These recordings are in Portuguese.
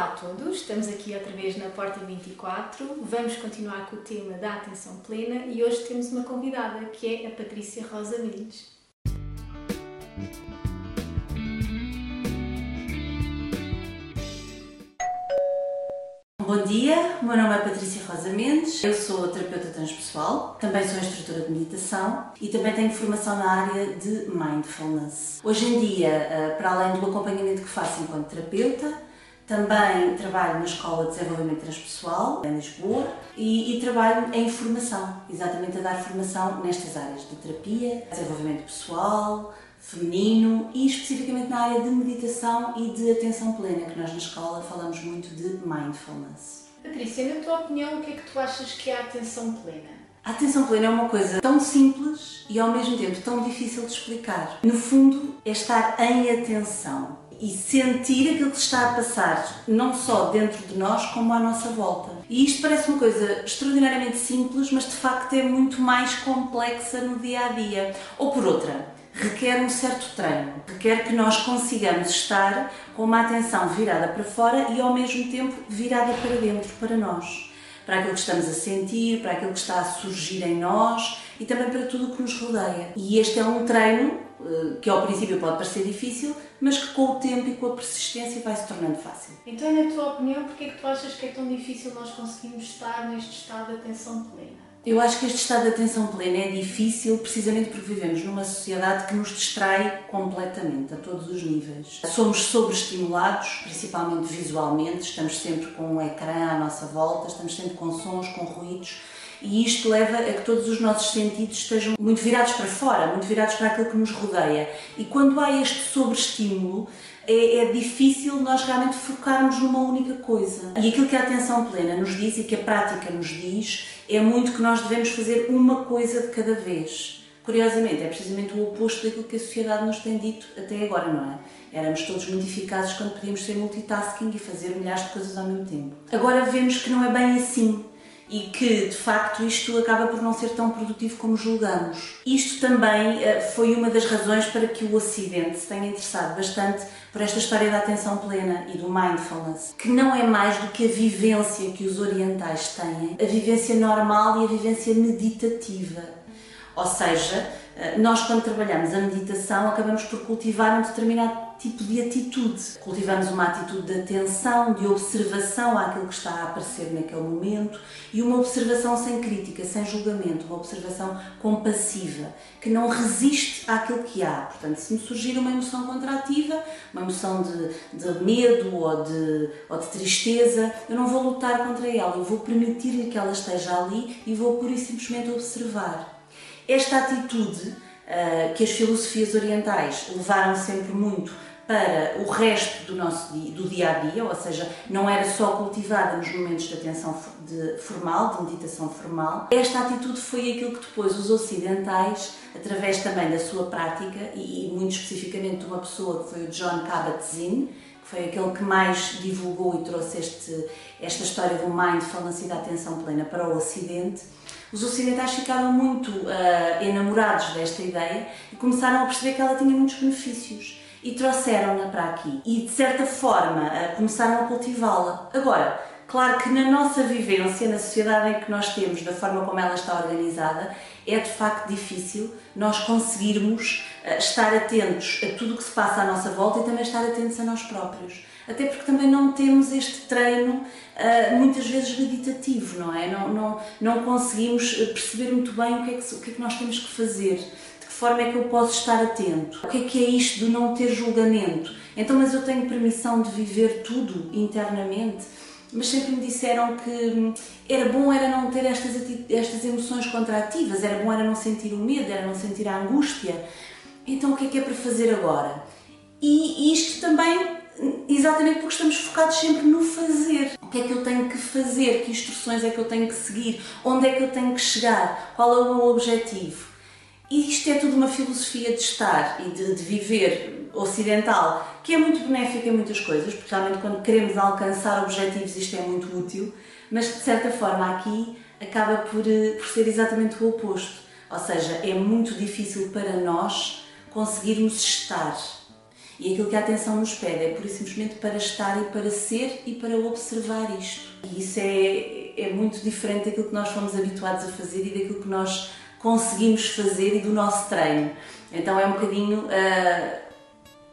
Olá a todos, estamos aqui outra vez na Porta 24. Vamos continuar com o tema da atenção plena e hoje temos uma convidada que é a Patrícia Rosa Mendes. Bom dia, meu nome é Patrícia Rosa Mendes, eu sou terapeuta transpessoal, também sou instrutora de meditação e também tenho formação na área de mindfulness. Hoje em dia, eh, para além do acompanhamento que faço enquanto terapeuta, também trabalho na Escola de Desenvolvimento Transpessoal, em Lisboa, e, e, trabalho em formação, exatamente a dar formação nestas áreas de terapia, desenvolvimento pessoal, feminino e especificamente na área de meditação e de atenção plena, que nós na escola falamos muito de mindfulness. Patrícia, na tua opinião, o que é que tu achas que é a atenção plena? A atenção plena é uma coisa tão simples e ao mesmo tempo tão difícil de explicar. No fundo, é estar em atenção e sentir aquilo que está a passar, não só dentro de nós, como à nossa volta. E isto parece uma coisa extraordinariamente simples, mas de facto é muito mais complexa no dia a dia. Ou por outra, requer um certo treino, requer que nós consigamos estar com uma atenção virada para fora e ao mesmo tempo virada para dentro, para nós, para aquilo que estamos a sentir, para aquilo que está a surgir em nós e também para tudo o que nos rodeia. E este é um treino eh, que ao princípio pode parecer difícil, mas que com o tempo e com a persistência vai se tornando fácil. Então, na tua opinião, porquê é que tu achas que é tão difícil nós conseguirmos estar neste estado de atenção plena? Eu acho que este estado de atenção plena é difícil precisamente porque vivemos numa sociedade que nos distrai completamente, a todos os níveis. Somos sobreestimulados, principalmente visualmente, estamos sempre com um ecrã à nossa volta, estamos sempre com sons, com ruídos, e isto leva a que todos os nossos sentidos estejam muito virados para fora, muito virados para aquilo que nos rodeia. E quando há este sobreestímulo, é, é, difícil nós realmente focarmos numa única coisa. E aquilo que a atenção plena nos diz e que a prática nos diz é muito que nós devemos fazer uma coisa de cada vez. Curiosamente, é precisamente o oposto daquilo que a sociedade nos tem dito até agora, não é? Éramos todos muito eficazes quando podíamos ser multitasking e fazer milhares de coisas ao mesmo tempo. Agora vemos que não é bem assim e que de facto isto acaba por não ser tão produtivo como julgamos. Isto também eh, foi uma das razões para que o Ocidente se tenha interessado bastante por esta história da atenção plena e do mindfulness, que não é mais do que a vivência que os orientais têm, a vivência normal e a vivência meditativa. Ou seja, nós quando trabalhamos a meditação acabamos por cultivar um determinado tipo de atitude. Cultivamos uma atitude de atenção, de observação àquilo que está a aparecer naquele momento e uma observação sem crítica, sem julgamento, uma observação compassiva, que não resiste àquilo que há. Portanto, se me surgir uma emoção contrativa, uma emoção de, de medo ou de, ou de tristeza, eu não vou lutar contra ela, eu vou permitir-lhe que ela esteja ali e vou pura e simplesmente observar. Esta atitude uh, que as filosofias orientais levaram sempre muito para o resto do nosso dia, do dia a dia, ou seja, não era só cultivada nos momentos de atenção de, formal, de meditação formal. Esta atitude foi aquilo que depois os ocidentais, através também da sua prática e, e muito especificamente de uma pessoa que foi o John Kabat-Zinn, foi aquele que mais divulgou e trouxe este, esta história do mindfulness e da atenção plena para o Ocidente, os ocidentais ficaram muito uh, enamorados desta ideia e começaram a perceber que ela tinha muitos benefícios e trouxeram-na para aqui e de certa forma começaram a cultivá-la. Agora, claro que na nossa vivência, na sociedade em que nós temos, da forma como ela está organizada, é de facto difícil nós conseguirmos eh, estar atentos a tudo o que se passa à nossa volta e também estar atentos a nós próprios. Até porque também não temos este treino eh, muitas vezes meditativo, não é? Não, não, não conseguimos eh, perceber muito bem o que, é que, o que é que nós temos que fazer forma é que eu posso estar atento? O que é que é isto de não ter julgamento? Então, mas eu tenho permissão de viver tudo internamente? Mas sempre me disseram que hum, era bom era não ter estas, estas emoções contrativas, era bom era não sentir o medo, era não sentir a angústia. Então, o que é que é para fazer agora? E isto também exatamente porque estamos focados sempre no fazer. O que é que eu tenho que fazer? Que instruções é que eu tenho que seguir? Onde é que eu tenho que chegar? Qual é o meu objetivo? E isto é tudo uma filosofia de estar e de, de, viver ocidental que é muito benéfica em muitas coisas, porque realmente quando queremos alcançar objetivos isto é muito útil, mas de certa forma aqui acaba por, eh, por ser exatamente o oposto. Ou seja, é muito difícil para nós conseguirmos estar. E aquilo que a atenção nos pede é pura e simplesmente para estar e para ser e para observar isto. E isso é, é muito diferente daquilo que nós fomos habituados a fazer e daquilo que nós conseguimos fazer e do nosso treino. Então é um bocadinho uh,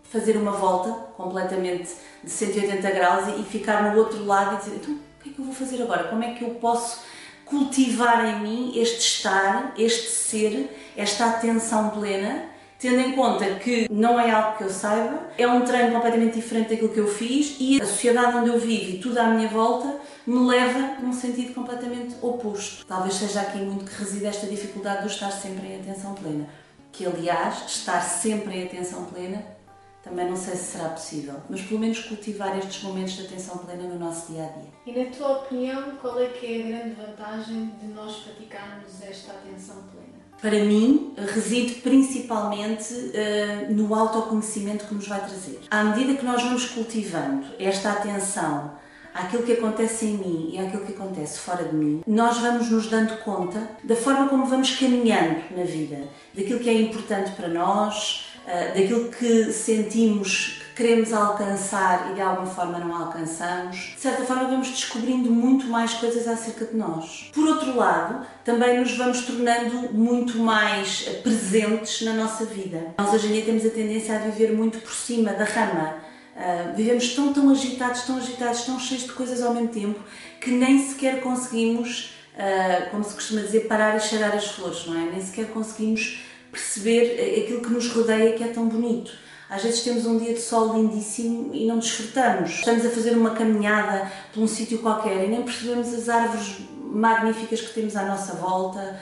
fazer uma volta completamente de 180 graus e, e ficar no outro lado e dizer: então, o que é que eu vou fazer agora? Como é que eu posso cultivar em mim este estar, este ser, esta atenção plena? Tendo em conta que não é algo que eu saiba, é um treino completamente diferente daquilo que eu fiz e a sociedade onde eu vivo e tudo à minha volta me leva num sentido completamente oposto. Talvez seja aqui muito que reside esta dificuldade de estar sempre em atenção plena. Que, aliás, estar sempre em atenção plena também não sei se será possível, mas pelo menos cultivar estes momentos de atenção plena no nosso dia a dia. E na tua opinião, qual é que é a grande vantagem de nós praticarmos esta atenção plena? Para mim, reside principalmente uh, no autoconhecimento que nos vai trazer. À medida que nós vamos cultivando esta atenção àquilo que acontece em mim e àquilo que acontece fora de mim, nós vamos nos dando conta da forma como vamos caminhando na vida, daquilo que é importante para nós, uh, daquilo que sentimos queremos alcançar e de alguma forma não alcançamos, de certa forma vamos descobrindo muito mais coisas acerca de nós. Por outro lado, também nos vamos tornando muito mais presentes na nossa vida. Nós hoje em dia temos a tendência a viver muito por cima da rama. Uh, vivemos tão, tão agitados, tão agitados, tão cheios de coisas ao mesmo tempo que nem sequer conseguimos, uh, como se costuma dizer, parar e cheirar as flores, não é? Nem sequer conseguimos perceber aquilo que nos rodeia que é tão bonito. Às vezes temos um dia de sol lindíssimo e não desfrutamos. Estamos a fazer uma caminhada por um sítio qualquer e nem percebemos as árvores magníficas que temos à nossa volta.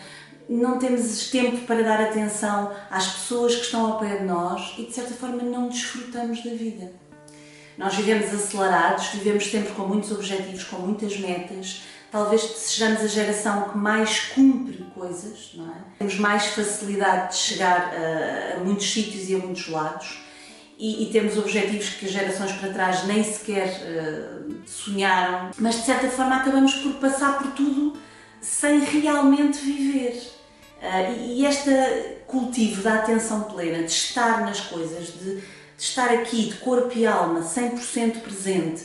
Não temos tempo para dar atenção às pessoas que estão ao pé de nós e, de certa forma, não desfrutamos da vida. Nós vivemos acelerados, vivemos sempre com muitos objetivos, com muitas metas. Talvez sejamos a geração que mais cumpre coisas, não é? Temos mais facilidade de chegar a, a muitos sítios e a muitos lados e, e, temos objetivos que gerações para trás nem sequer uh, sonharam, mas de certa forma acabamos por passar por tudo sem realmente viver. Uh, e, e este cultivo da atenção plena, de estar nas coisas, de, de estar aqui de corpo e alma 100% presente,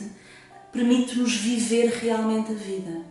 permite-nos viver realmente a vida.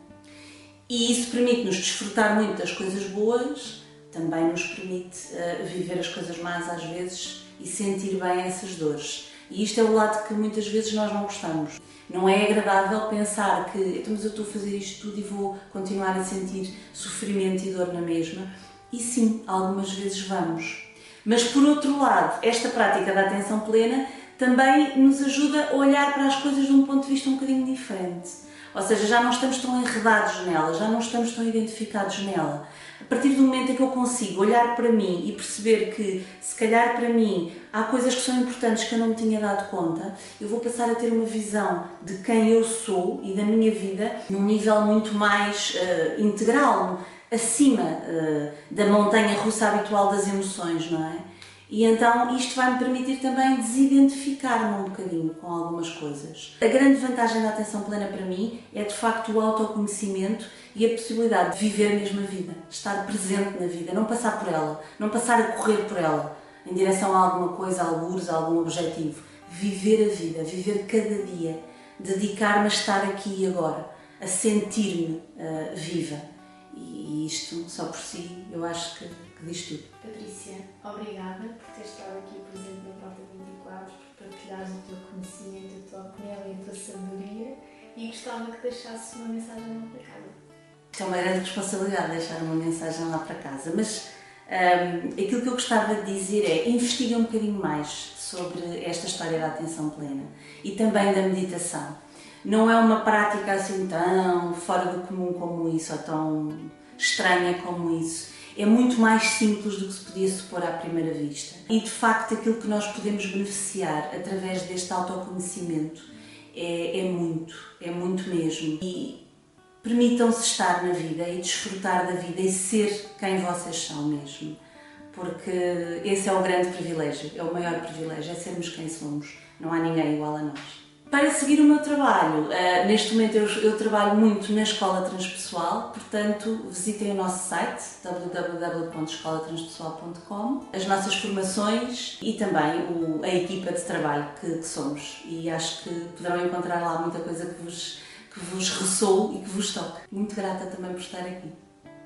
E isso permite-nos desfrutar muito das coisas boas, também nos permite uh, viver as coisas más às vezes e sentir bem essas dores. E isto é o lado que muitas vezes nós não gostamos. Não é agradável pensar que então, mas eu estou a fazer isto tudo e vou continuar a sentir sofrimento e dor na mesma. E sim, algumas vezes vamos. Mas por outro lado, esta prática da atenção plena também nos ajuda a olhar para as coisas de um ponto de vista um bocadinho diferente. Ou seja, já não estamos tão enredados nela, já não estamos tão identificados nela a partir do momento em que eu consigo olhar para mim e perceber que, se calhar para mim, há coisas que são importantes que eu não me tinha dado conta, eu vou passar a ter uma visão de quem eu sou e da minha vida num nível muito mais uh, integral, acima uh, da montanha russa habitual das emoções, não é? E então isto vai me permitir também desidentificar-me um bocadinho com algumas coisas. A grande vantagem da atenção plena para mim é de facto o autoconhecimento e a possibilidade de viver mesmo a vida, estar presente na vida, não passar por ela, não passar a correr por ela em direção a alguma coisa, a alguns, a algum objetivo. Viver a vida, viver cada dia, dedicar-me a estar aqui e agora, a sentir-me uh, viva. E isto, só por si, eu acho que que diz tudo. Patrícia, obrigada por ter estado aqui presente na Porta 24, por partilhares o teu conhecimento, a tua opinião e a tua sabedoria e gostava que deixasses uma mensagem lá para casa. É uma grande responsabilidade deixar uma mensagem lá para casa, mas um, aquilo que eu gostava de dizer é investiguem um bocadinho mais sobre esta história da atenção plena e também da meditação. Não é uma prática assim tão fora do comum como isso, ou tão estranha como isso é muito mais simples do que se podia supor à primeira vista. E de facto, aquilo que nós podemos beneficiar através deste autoconhecimento é, é muito, é muito mesmo. E permitam-se estar na vida e desfrutar da vida e ser quem vocês são mesmo. Porque esse é o grande privilégio, é o maior privilégio, é sermos quem somos. Não há ninguém igual a nós. Para seguir o meu trabalho, uh, neste momento eu, eu, trabalho muito na Escola Transpessoal, portanto visitem o nosso site www.escolatranspessoal.com, as nossas formações e também o, a equipa de trabalho que, que, somos. E acho que poderão encontrar lá muita coisa que vos, que vos ressoe e que vos toque. Muito grata também por estar aqui.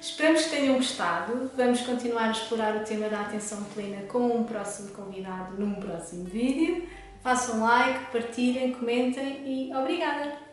Esperamos que tenham gostado. Vamos continuar a explorar o tema da atenção plena com um próximo convidado num próximo vídeo. Façam like, partilhem, comentem e obrigada!